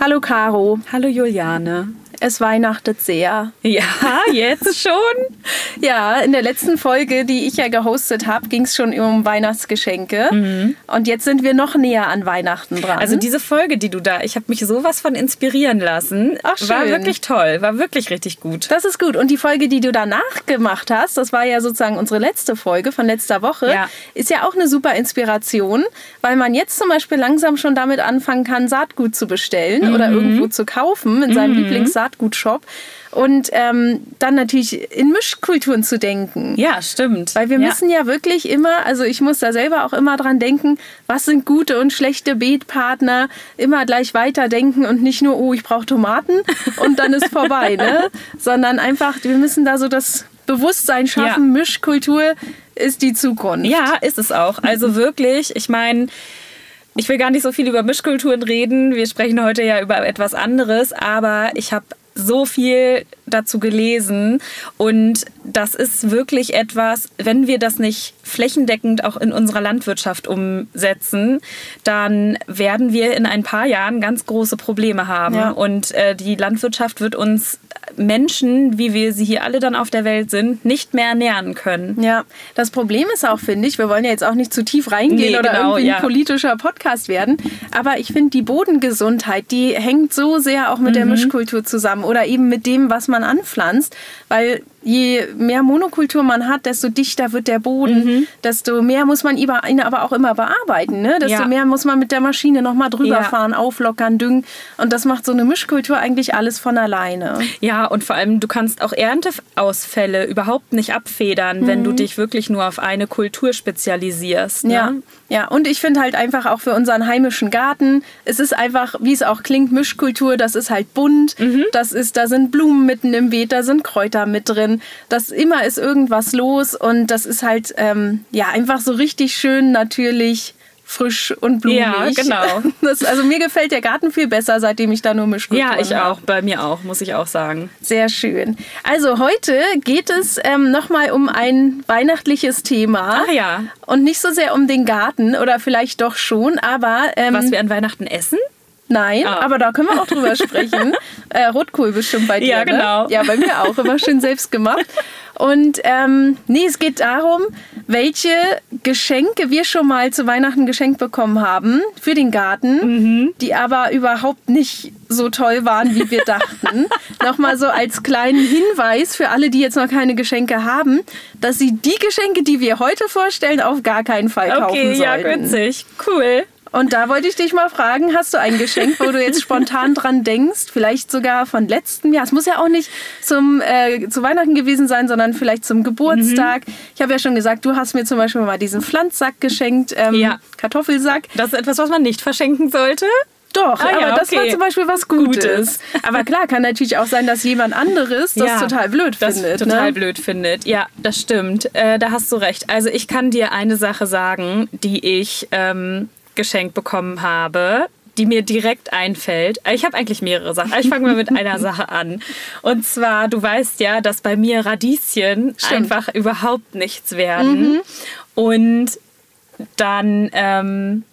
Hallo Caro. Hallo Juliane. Es weihnachtet sehr. Ja, jetzt schon? ja, in der letzten Folge, die ich ja gehostet habe, ging es schon um Weihnachtsgeschenke. Mhm. Und jetzt sind wir noch näher an Weihnachten dran. Also diese Folge, die du da, ich habe mich sowas von inspirieren lassen. Ach, schön. War wirklich toll, war wirklich richtig gut. Das ist gut. Und die Folge, die du danach gemacht hast, das war ja sozusagen unsere letzte Folge von letzter Woche, ja. ist ja auch eine super Inspiration, weil man jetzt zum Beispiel langsam schon damit anfangen kann, Saatgut zu bestellen mhm. oder irgendwo zu kaufen in seinem mhm. Saatgutshop. Und ähm, dann natürlich in Mischkulturen zu denken. Ja, stimmt. Weil wir ja. müssen ja wirklich immer, also ich muss da selber auch immer dran denken, was sind gute und schlechte Beetpartner, immer gleich weiterdenken und nicht nur, oh, ich brauche Tomaten und dann ist vorbei, ne? Sondern einfach, wir müssen da so das Bewusstsein schaffen, ja. Mischkultur ist die Zukunft. Ja, ist es auch. Also wirklich, ich meine, ich will gar nicht so viel über Mischkulturen reden. Wir sprechen heute ja über etwas anderes, aber ich habe so viel dazu gelesen und das ist wirklich etwas, wenn wir das nicht flächendeckend auch in unserer Landwirtschaft umsetzen, dann werden wir in ein paar Jahren ganz große Probleme haben ja. und äh, die Landwirtschaft wird uns Menschen, wie wir sie hier alle dann auf der Welt sind, nicht mehr ernähren können. Ja, das Problem ist auch, finde ich, wir wollen ja jetzt auch nicht zu tief reingehen nee, oder genau, irgendwie ja. ein politischer Podcast werden, aber ich finde, die Bodengesundheit, die hängt so sehr auch mit mhm. der Mischkultur zusammen oder eben mit dem, was man anpflanzt, weil je mehr Monokultur man hat, desto dichter wird der Boden, mhm. desto mehr muss man ihn aber auch immer bearbeiten. Ne? Desto ja. mehr muss man mit der Maschine nochmal drüber ja. fahren, auflockern, düngen. Und das macht so eine Mischkultur eigentlich alles von alleine. Ja, und vor allem, du kannst auch Ernteausfälle überhaupt nicht abfedern, mhm. wenn du mhm. dich wirklich nur auf eine Kultur spezialisierst. Ne? Ja. ja, und ich finde halt einfach auch für unseren heimischen Garten, es ist einfach, wie es auch klingt, Mischkultur, das ist halt bunt, mhm. das ist, da sind Blumen mitten im Beet, da sind Kräuter mit drin dass immer ist irgendwas los und das ist halt ähm, ja einfach so richtig schön natürlich frisch und blumig. Ja, genau. Das, also mir gefällt der Garten viel besser, seitdem ich da nur Mischkulturen Ja, ich auch. Bei mir auch, muss ich auch sagen. Sehr schön. Also heute geht es ähm, nochmal um ein weihnachtliches Thema. Ach ja. Und nicht so sehr um den Garten oder vielleicht doch schon, aber... Ähm, Was wir an Weihnachten essen? Nein, ah. aber da können wir auch drüber sprechen. Äh, Rotkohl bestimmt bei dir. Ja, genau. Ne? Ja, bei mir auch. Immer schön selbst gemacht. Und ähm, nee, es geht darum, welche Geschenke wir schon mal zu Weihnachten geschenkt bekommen haben für den Garten, mhm. die aber überhaupt nicht so toll waren, wie wir dachten. Nochmal so als kleinen Hinweis für alle, die jetzt noch keine Geschenke haben, dass sie die Geschenke, die wir heute vorstellen, auf gar keinen Fall kaufen okay, sollten. Okay, ja, witzig. Cool. Und da wollte ich dich mal fragen, hast du ein Geschenk, wo du jetzt spontan dran denkst? Vielleicht sogar von letztem Jahr. Es muss ja auch nicht zum, äh, zu Weihnachten gewesen sein, sondern vielleicht zum Geburtstag. Mhm. Ich habe ja schon gesagt, du hast mir zum Beispiel mal diesen Pflanzsack geschenkt, ähm, ja. Kartoffelsack. Das ist etwas, was man nicht verschenken sollte. Doch, ah, aber ja, okay. das war zum Beispiel was Gutes. Gutes. Aber klar, kann natürlich auch sein, dass jemand anderes das ja, total blöd das findet. Total ne? blöd findet. Ja, das stimmt. Äh, da hast du recht. Also ich kann dir eine Sache sagen, die ich ähm, geschenkt bekommen habe, die mir direkt einfällt. Ich habe eigentlich mehrere Sachen. Ich fange mal mit einer Sache an. Und zwar, du weißt ja, dass bei mir Radieschen Stimmt. einfach überhaupt nichts werden. Mhm. Und dann ähm,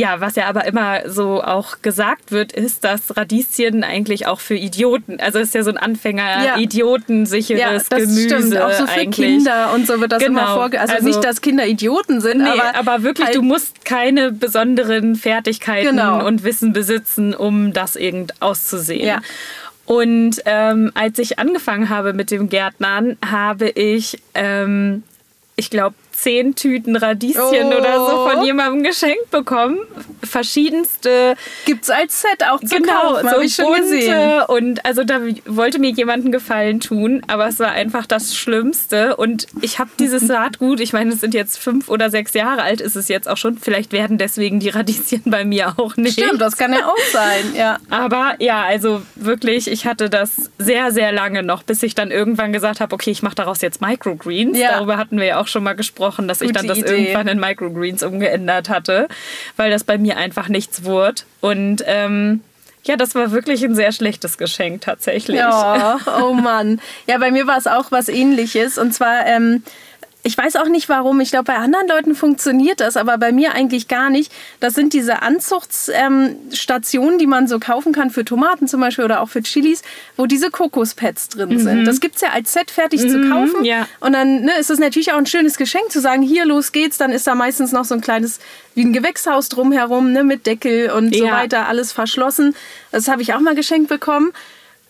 ja, was ja aber immer so auch gesagt wird, ist, dass Radieschen eigentlich auch für Idioten, also ist ja so ein Anfänger-Idiotensicheres ja. ja, Gemüse. Stimmt. Auch so für eigentlich. Kinder und so wird das genau. immer vorge... Also, also, nicht, dass Kinder Idioten sind, nee, aber... aber wirklich, halt du musst keine besonderen Fertigkeiten Genau. und Wissen besitzen, um das irgend auszusehen. Ja. Und ähm, als ich angefangen habe mit dem Gärtnern, habe ich, ähm, ich glaube, zehn Tüten Radieschen Oh. oder so von jemandem geschenkt bekommen. Verschiedenste. Gibt's als Set auch zu Genau, kaufen, so ich schon gesehen. und also da wollte mir jemand einen Gefallen tun, aber es war einfach das Schlimmste und ich habe dieses Saatgut, ich meine, es sind jetzt fünf oder sechs Jahre alt, ist es jetzt auch schon, vielleicht werden deswegen die Radieschen bei mir auch nicht. Stimmt, das kann ja auch sein, ja. Aber ja, also wirklich, ich hatte das sehr, sehr lange noch, bis ich dann irgendwann gesagt habe, okay, ich mache daraus jetzt Microgreens. Ja. Darüber hatten wir ja auch schon mal gesprochen, dass ich Gute dann das Idee. irgendwann in Microgreens umgeändert hatte, weil das bei mir einfach nichts wurde. Und ähm, ja, das war wirklich ein sehr schlechtes Geschenk tatsächlich. Ja, oh Mann. Ja, bei mir war es auch was ähnliches. Und zwar, ähm, ich weiß auch nicht warum. Ich glaube, bei anderen Leuten funktioniert das, aber bei mir eigentlich gar nicht. Das sind diese Anzuchtsstationen, ähm, die man so kaufen kann für Tomaten zum Beispiel oder auch für Chilis, wo diese Kokospads drin mhm. sind. Das gibt es ja als Set fertig mhm, zu kaufen. Ja. Und dann ne, ist es natürlich auch ein schönes Geschenk zu sagen, hier, los geht's. Dann ist da meistens noch so ein kleines, wie ein Gewächshaus drumherum, ne, mit Deckel und ja. so weiter, alles verschlossen. Das habe ich auch mal geschenkt bekommen.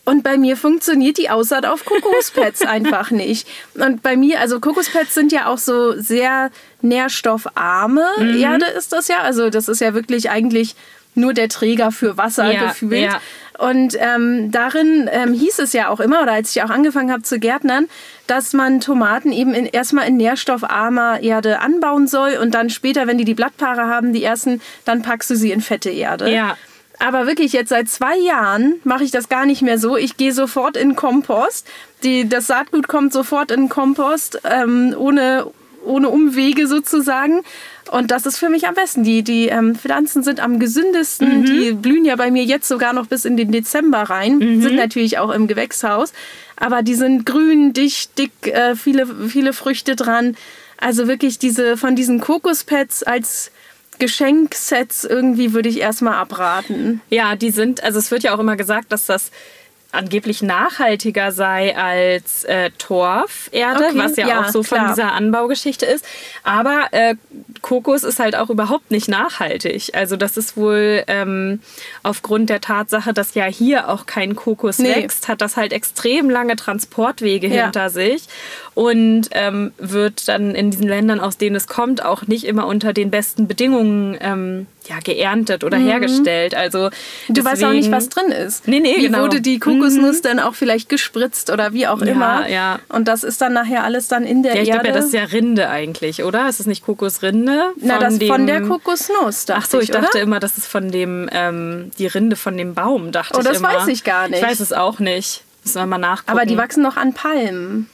Und bei mir funktioniert die Aussaat auf Kokospads einfach nicht. Und bei mir, also Kokospads sind ja auch so sehr nährstoffarme mhm. Erde ist das ja. Also das ist ja wirklich eigentlich nur der Träger für Wasser ja, gefühlt. Ja. Und ähm, darin ähm, hieß es ja auch immer, oder als ich auch angefangen habe zu gärtnern, dass man Tomaten eben in, erstmal in nährstoffarmer Erde anbauen soll und dann später, wenn die die Blattpaare haben, die ersten, dann packst du sie in fette Erde. Ja. Aber wirklich jetzt seit zwei Jahren mache ich das gar nicht mehr so. Ich gehe sofort in Kompost. Die, das Saatgut kommt sofort in Kompost, ähm, ohne, ohne Umwege sozusagen. Und das ist für mich am besten. Die, die ähm, Pflanzen sind am gesündesten. Mhm. Die blühen ja bei mir jetzt sogar noch bis in den Dezember rein. Mhm. Sind natürlich auch im Gewächshaus. Aber die sind grün, dicht, dick, äh, viele, viele Früchte dran. Also wirklich diese von diesen Kokospads als Geschenksets irgendwie würde ich erstmal abraten. Ja, die sind, also es wird ja auch immer gesagt, dass das angeblich nachhaltiger sei als äh, Torferde, okay, was ja, ja, auch so klar. von dieser Anbaugeschichte ist. Aber äh, Kokos ist halt auch überhaupt nicht nachhaltig. Also das ist wohl ähm, aufgrund der Tatsache, dass ja hier auch kein Kokos nee. wächst, hat das halt extrem lange Transportwege ja. hinter sich und ähm, wird dann in diesen Ländern, aus denen es kommt, auch nicht immer unter den besten Bedingungen ähm, ja, geerntet oder mhm. hergestellt. Also du deswegen, weißt auch nicht, was drin ist. Nee, nee, wie genau. wurde die Kokosnuss mhm. dann auch vielleicht gespritzt oder wie auch immer. Ja. Und das ist dann nachher alles dann in der ja, ich Erde. Ja, das ist ja Rinde eigentlich, oder? Ist es nicht Kokosrinde? Na, das dem, von der Kokosnuss, Ach so, ich, ich dachte immer, das ist von dem, ähm, die Rinde von dem Baum, dachte oh, ich immer. das weiß ich gar nicht. Ich weiß es auch nicht. Müssen wir mal nachgucken. Aber die wachsen noch an Palmen.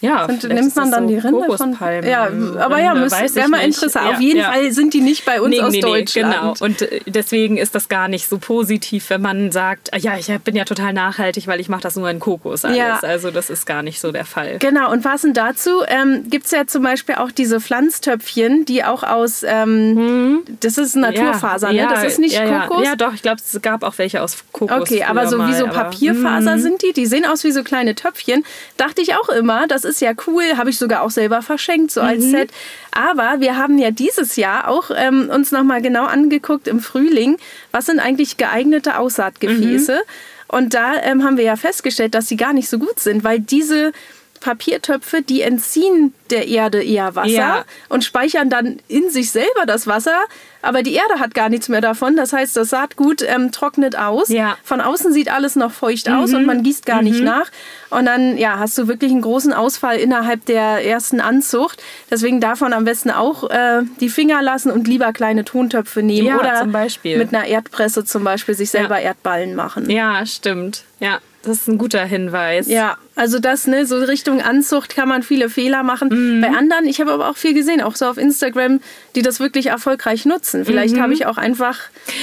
Ja, und nimmt man dann so die Rinde von Ja, aber ja, wäre mal interessant. Ja, Auf jeden ja. Fall sind die nicht bei uns nee, aus nee, Deutschland. genau. Und äh, deswegen ist das gar nicht so positiv, wenn man sagt, ah ja, ich bin ja total nachhaltig, weil ich mache das nur in Kokos alles. Ja. Also das ist gar nicht so der Fall. Genau. Und passend dazu ähm, gibt es ja zum Beispiel auch diese Pflanztöpfchen, die auch aus, ähm, hm. das ist Naturfaser, ne? Das ist nicht Kokos. Ja, doch. Ich glaube, es gab auch welche aus Kokos. Okay, aber so wie so Papierfaser hm. sind die. Die sehen aus wie so kleine Töpfchen. Dachte ich auch immer, das ist ist ja cool, habe ich sogar auch selber verschenkt, so als mhm. Set. Aber wir haben ja dieses Jahr auch ähm, uns nochmal genau angeguckt im Frühling, was sind eigentlich geeignete Aussaatgefäße. Mhm. Und da ähm, haben wir ja festgestellt, dass sie gar nicht so gut sind, weil diese Papiertöpfe, die entziehen der Erde eher Wasser ja. und speichern dann in sich selber das Wasser, aber die Erde hat gar nichts mehr davon. Das heißt, das Saatgut ähm, trocknet aus. Ja. Von außen sieht alles noch feucht mhm. aus und man gießt gar mhm. nicht nach. Und dann ja, hast du wirklich einen großen Ausfall innerhalb der ersten Anzucht. Deswegen davon am besten auch äh, die Finger lassen und lieber kleine Tontöpfe nehmen ja, oder mit einer Erdpresse zum Beispiel sich selber Erdballen machen. Ja, stimmt. Ja, das ist ein guter Hinweis. Ja, also das, ne, so Richtung Anzucht kann man viele Fehler machen. Mhm. Bei anderen, ich habe aber auch viel gesehen, auch so auf Instagram, die das wirklich erfolgreich nutzen. Vielleicht mhm. habe ich auch einfach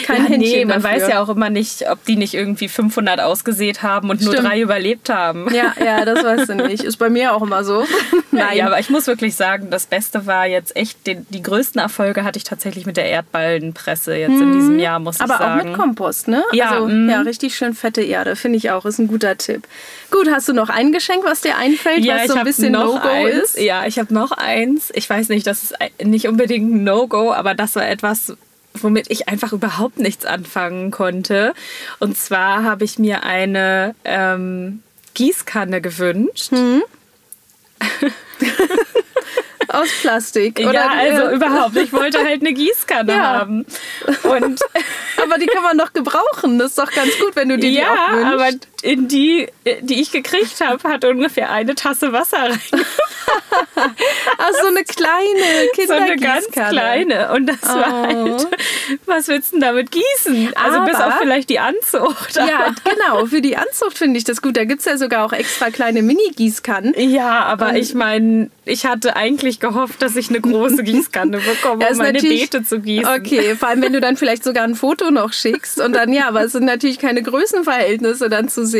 kein ja, Händchen Nee, man dafür. weiß ja auch immer nicht, ob die nicht irgendwie 500 ausgesät haben und Stimmt. nur drei überlebt haben. Ja, ja, das weißt du nicht. Ist bei mir auch immer so. Nein. Ja, aber ich muss wirklich sagen, das Beste war jetzt echt, die, die größten Erfolge hatte ich tatsächlich mit der Erdballenpresse jetzt mhm. in diesem Jahr, muss aber ich sagen. Aber auch mit Kompost, ne? Ja, also, mhm. ja, richtig schön fette Erde, finde ich auch. Ist ein guter Tipp. Gut, hast du noch ein Geschenk, was dir einfällt, ja, was so ein bisschen No-Go ist? Ja, ich habe noch eins. Ich weiß nicht, das ist nicht unbedingt ein No-Go, aber das war etwas, womit ich einfach überhaupt nichts anfangen konnte. Und zwar habe ich mir eine ähm, Gießkanne gewünscht. Hm. Aus Plastik. Oder ja, also überhaupt. Ich wollte halt eine Gießkanne ja. haben. Und aber die kann man doch gebrauchen. Das ist doch ganz gut, wenn du die, ja, die auch aber in die, die ich gekriegt habe, hat ungefähr eine Tasse Wasser rein. Ach, so eine kleine Kindergießkanne. So eine ganz kleine. Und das oh. war halt, was willst du denn damit gießen? Also aber, bis auf vielleicht die Anzucht. Ja, genau. Für die Anzucht finde ich das gut. Da gibt es ja sogar auch extra kleine Mini-Gießkannen. Ja, aber Und ich meine, ich hatte eigentlich gehofft, dass ich eine große Gießkanne bekomme, um meine Beete zu gießen. Okay, vor allem wenn du dann vielleicht sogar ein Foto noch schickst und dann, ja, aber es sind natürlich keine Größenverhältnisse dann zu sehen.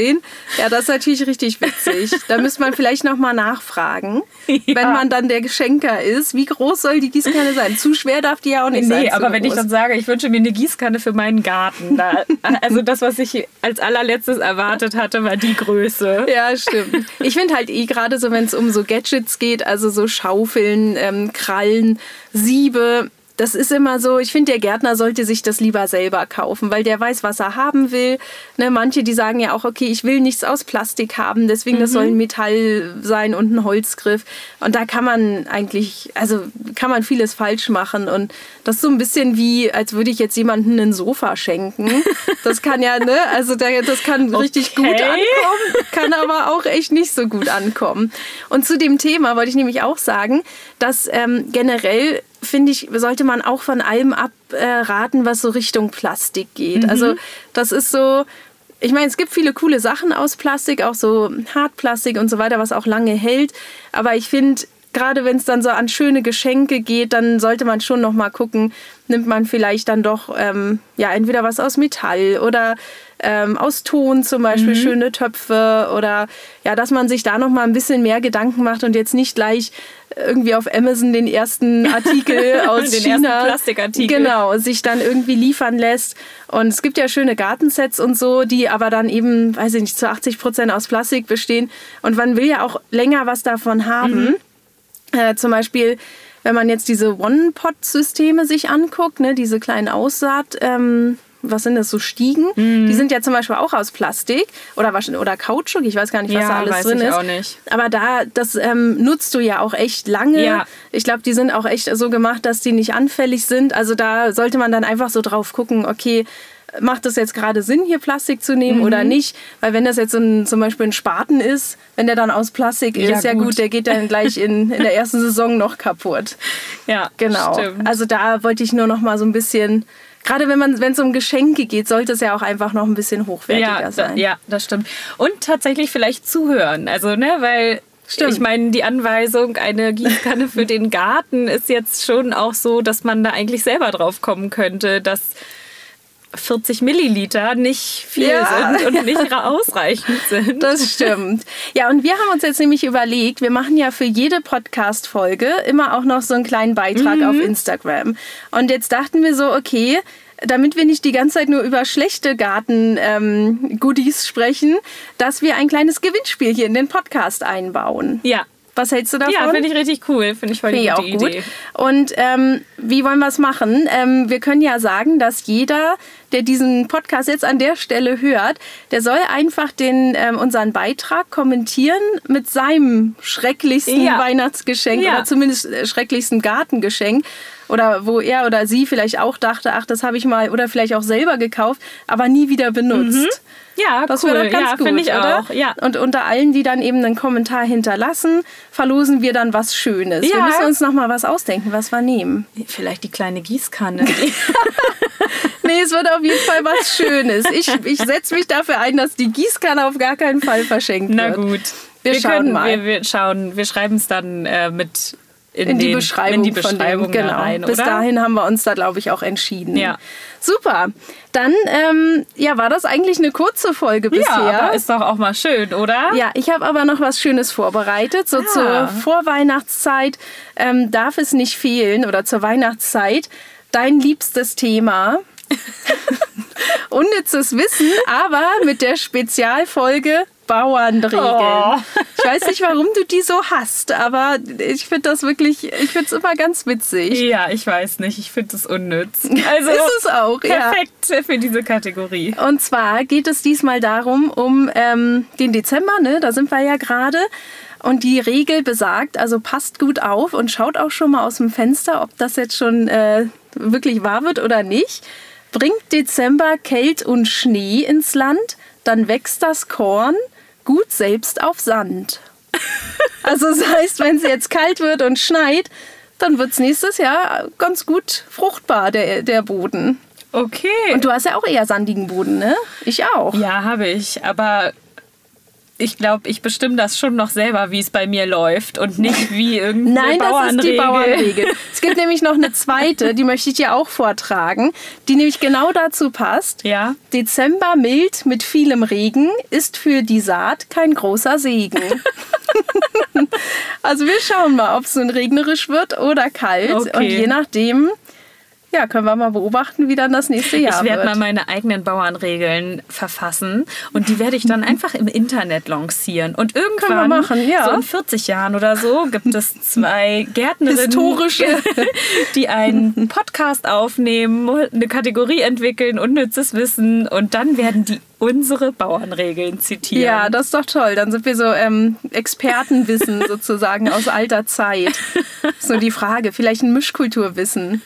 Ja, das ist natürlich richtig witzig. Da müsste man vielleicht nochmal nachfragen. wenn man dann der Geschenker ist. Wie groß soll die Gießkanne sein? Zu schwer darf die ja auch nicht Nee, sein. nee aber wenn ich dann sage, ich wünsche mir eine Gießkanne für meinen Garten, da, also das, was ich als allerletztes erwartet hatte, war die Größe. Ja, stimmt. Ich finde halt eh gerade so, wenn es um so Gadgets geht, also so Schaufeln, ähm, Krallen, Siebe. Das ist immer so, ich finde, der Gärtner sollte sich das lieber selber kaufen, weil der weiß, was er haben will. Ne, manche, die sagen ja auch, okay, ich will nichts aus Plastik haben, deswegen das soll ein Metall sein und ein Holzgriff. Und da kann man eigentlich, also kann man vieles falsch machen. Und das ist so ein bisschen wie, als würde ich jetzt jemandem ein Sofa schenken. Das kann ja, ne, also da, das kann richtig gut Okay. ankommen kann aber auch echt nicht so gut ankommen. Und zu dem Thema wollte ich nämlich auch sagen, dass ähm, generell finde ich, sollte man auch von allem abraten, was so Richtung Plastik geht. Also das ist so, ich meine, es gibt viele coole Sachen aus Plastik, auch so Hartplastik und so weiter, was auch lange hält. Aber ich finde, gerade wenn es dann so an schöne Geschenke geht, dann sollte man schon noch mal gucken, nimmt man vielleicht dann doch ähm, ja entweder was aus Metall oder ähm, aus Ton zum Beispiel schöne Töpfe oder ja, dass man sich da noch mal ein bisschen mehr Gedanken macht und jetzt nicht gleich irgendwie auf Amazon den ersten Artikel aus Den China ersten Plastikartikel. genau sich dann irgendwie liefern lässt und es gibt ja schöne Gartensets und so, die aber dann eben weiß ich nicht zu 80 Prozent aus Plastik bestehen und man will ja auch länger was davon haben. Äh, zum Beispiel, wenn man jetzt diese One-Pot-Systeme sich anguckt, ne, diese kleinen Aussaat, ähm, was sind das, so Stiegen? Die sind ja zum Beispiel auch aus Plastik oder, oder Kautschuk, ich weiß gar nicht, was Ja, da alles weiß drin ich ist. auch nicht. Aber da, das ähm, nutzt du ja auch echt lange. Ja. Ich glaube, die sind auch echt so gemacht, dass die nicht anfällig sind. Also da sollte man dann einfach so drauf gucken, okay, macht es jetzt gerade Sinn, hier Plastik zu nehmen oder Mhm. nicht? Weil wenn das jetzt so ein, zum Beispiel ein Spaten ist, wenn der dann aus Plastik Ja, ist, ja gut. gut, der geht dann gleich in, in der ersten Saison noch kaputt. Ja, Genau. Stimmt. Also da wollte ich nur noch mal so ein bisschen, gerade wenn man, wenn es um Geschenke geht, sollte es ja auch einfach noch ein bisschen hochwertiger ja, da, sein. ja, das stimmt. Und tatsächlich vielleicht zuhören. Also, ne, weil Stimmt. ich meine, die Anweisung, eine Gießkanne für den Garten ist jetzt schon auch so, dass man da eigentlich selber drauf kommen könnte, dass 40 Milliliter nicht viel Ja. sind und nicht ra- ausreichend sind. Das stimmt. Ja, und wir haben uns jetzt nämlich überlegt, wir machen ja für jede Podcast-Folge immer auch noch so einen kleinen Beitrag auf Instagram. Und jetzt dachten wir so, okay, damit wir nicht die ganze Zeit nur über schlechte Garten-Goodies sprechen, dass wir ein kleines Gewinnspiel hier in den Podcast einbauen. ja. Was hältst du davon? Ja, finde ich richtig cool. Finde ich voll die Finde ich gute auch gut. Idee. Und ähm, wie wollen wir es machen? Ähm, wir können ja sagen, dass jeder, der diesen Podcast jetzt an der Stelle hört, der soll einfach den, ähm, unseren Beitrag kommentieren mit seinem schrecklichsten Ja. Weihnachtsgeschenk Ja. oder zumindest äh, schrecklichsten Gartengeschenk. Oder wo er oder sie vielleicht auch dachte, ach, das habe ich mal oder vielleicht auch selber gekauft, aber nie wieder benutzt. Ja, Das cool. wäre doch ganz ja, gut, finde ich oder? auch. Ja. Und unter allen, die dann eben einen Kommentar hinterlassen, verlosen wir dann was Schönes. Wir Ja. müssen uns noch mal was ausdenken, was wir nehmen. Vielleicht die kleine Gießkanne. Nee, es wird auf jeden Fall was Schönes. Ich, ich setze mich dafür ein, dass die Gießkanne auf gar keinen Fall verschenkt Na wird. gut. Wir schauen können, mal. Wir, wir schauen, wir schreiben es dann äh, mit in, In die den, Beschreibung, in die Beschreibung von dem, genau. rein, Bis dahin haben wir uns da, glaube ich, auch entschieden. Ja. Super. Dann, ähm, ja, war das eigentlich eine kurze Folge Ja, bisher. aber ist doch auch mal schön, oder? Ja, ich habe aber noch was Schönes vorbereitet. So Ah. zur Vorweihnachtszeit ähm, darf es nicht fehlen oder zur Weihnachtszeit. Dein liebstes Thema. Unnützes Wissen, aber mit der Spezialfolge Bauernregeln. Oh. Ich weiß nicht, warum du die so hast, aber ich finde das wirklich, ich finde es immer ganz witzig. Ja, ich weiß nicht. Ich finde es unnütz. Also ist es auch, ja. perfekt für diese Kategorie. Und zwar geht es diesmal darum, um ähm, den Dezember, ne? da sind wir ja gerade. Und die Regel besagt, also passt gut auf und schaut auch schon mal aus dem Fenster, ob das jetzt schon äh, wirklich wahr wird oder nicht. Bringt Dezember Kält und Schnee ins Land, dann wächst das Korn gut selbst auf Sand. Also das heißt, wenn es jetzt kalt wird und schneit, dann wird es nächstes Jahr ganz gut fruchtbar, der, der Boden. Okay. Und du hast ja auch eher sandigen Boden, ne? Ich auch. ja, habe ich. Aber ich glaube, ich bestimme das schon noch selber, wie es bei mir läuft und nicht wie irgendeine Nein, das ist die Bauernregel. Bauernregel. Es gibt nämlich noch eine zweite, die möchte ich dir auch vortragen, die nämlich genau dazu passt. Ja. Dezember mild mit vielem Regen ist für die Saat kein großer Segen. also wir schauen mal, ob es nun regnerisch wird oder kalt. Okay. Und je nachdem, ja, können wir mal beobachten, wie dann das nächste Jahr Ich werde wird. mal meine eigenen Bauernregeln verfassen und die werde ich dann einfach im Internet lancieren. Und irgendwann, wir machen, ja. so in 40 Jahren oder so, gibt es zwei Gärtnerinnen, Historische. die einen Podcast aufnehmen, eine Kategorie entwickeln, unnützes Wissen und dann werden die unsere Bauernregeln zitieren. Ja, das ist doch toll. Dann sind wir so ähm, Expertenwissen sozusagen aus alter Zeit. So die Frage, vielleicht ein Mischkulturwissen.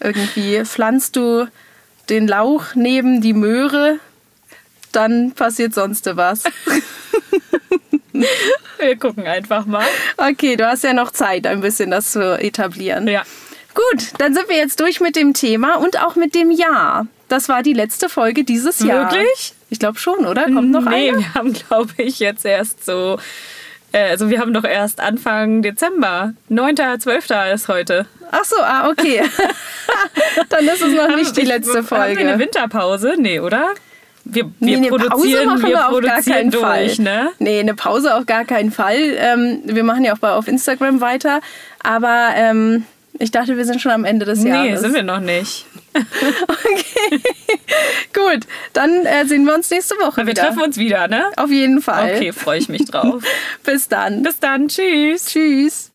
Irgendwie pflanzt du den Lauch neben die Möhre, dann passiert sonst was. Wir gucken einfach mal. Okay, du hast ja noch Zeit, ein bisschen das zu etablieren. Ja. Gut, dann sind wir jetzt durch mit dem Thema und auch mit dem Jahr. Das war die letzte Folge dieses Jahr. Wirklich? Ich glaube schon, oder? Kommt noch nee, eine? wir haben, glaube ich, jetzt erst so. äh, Also, wir haben doch erst Anfang Dezember. 9.12. ist heute. Ach so, ah, okay. dann ist es noch nicht die letzte Haben wir eine Folge. Winterpause? Nee, oder? Wir, wir Nee, eine Pause produzieren, machen wir wir auf gar keinen durch, Fall. ne? Nee, eine Pause auf gar keinen Fall. Ähm, wir machen ja auch bei, auf Instagram weiter. Aber ähm, ich dachte, wir sind schon am Ende des Nee, Jahres. sind wir noch nicht. Gut, dann äh, sehen wir uns nächste Woche Wir wieder. treffen uns wieder, ne? Auf jeden Fall. Okay, freue ich mich drauf. Bis dann. Bis dann, tschüss. Tschüss.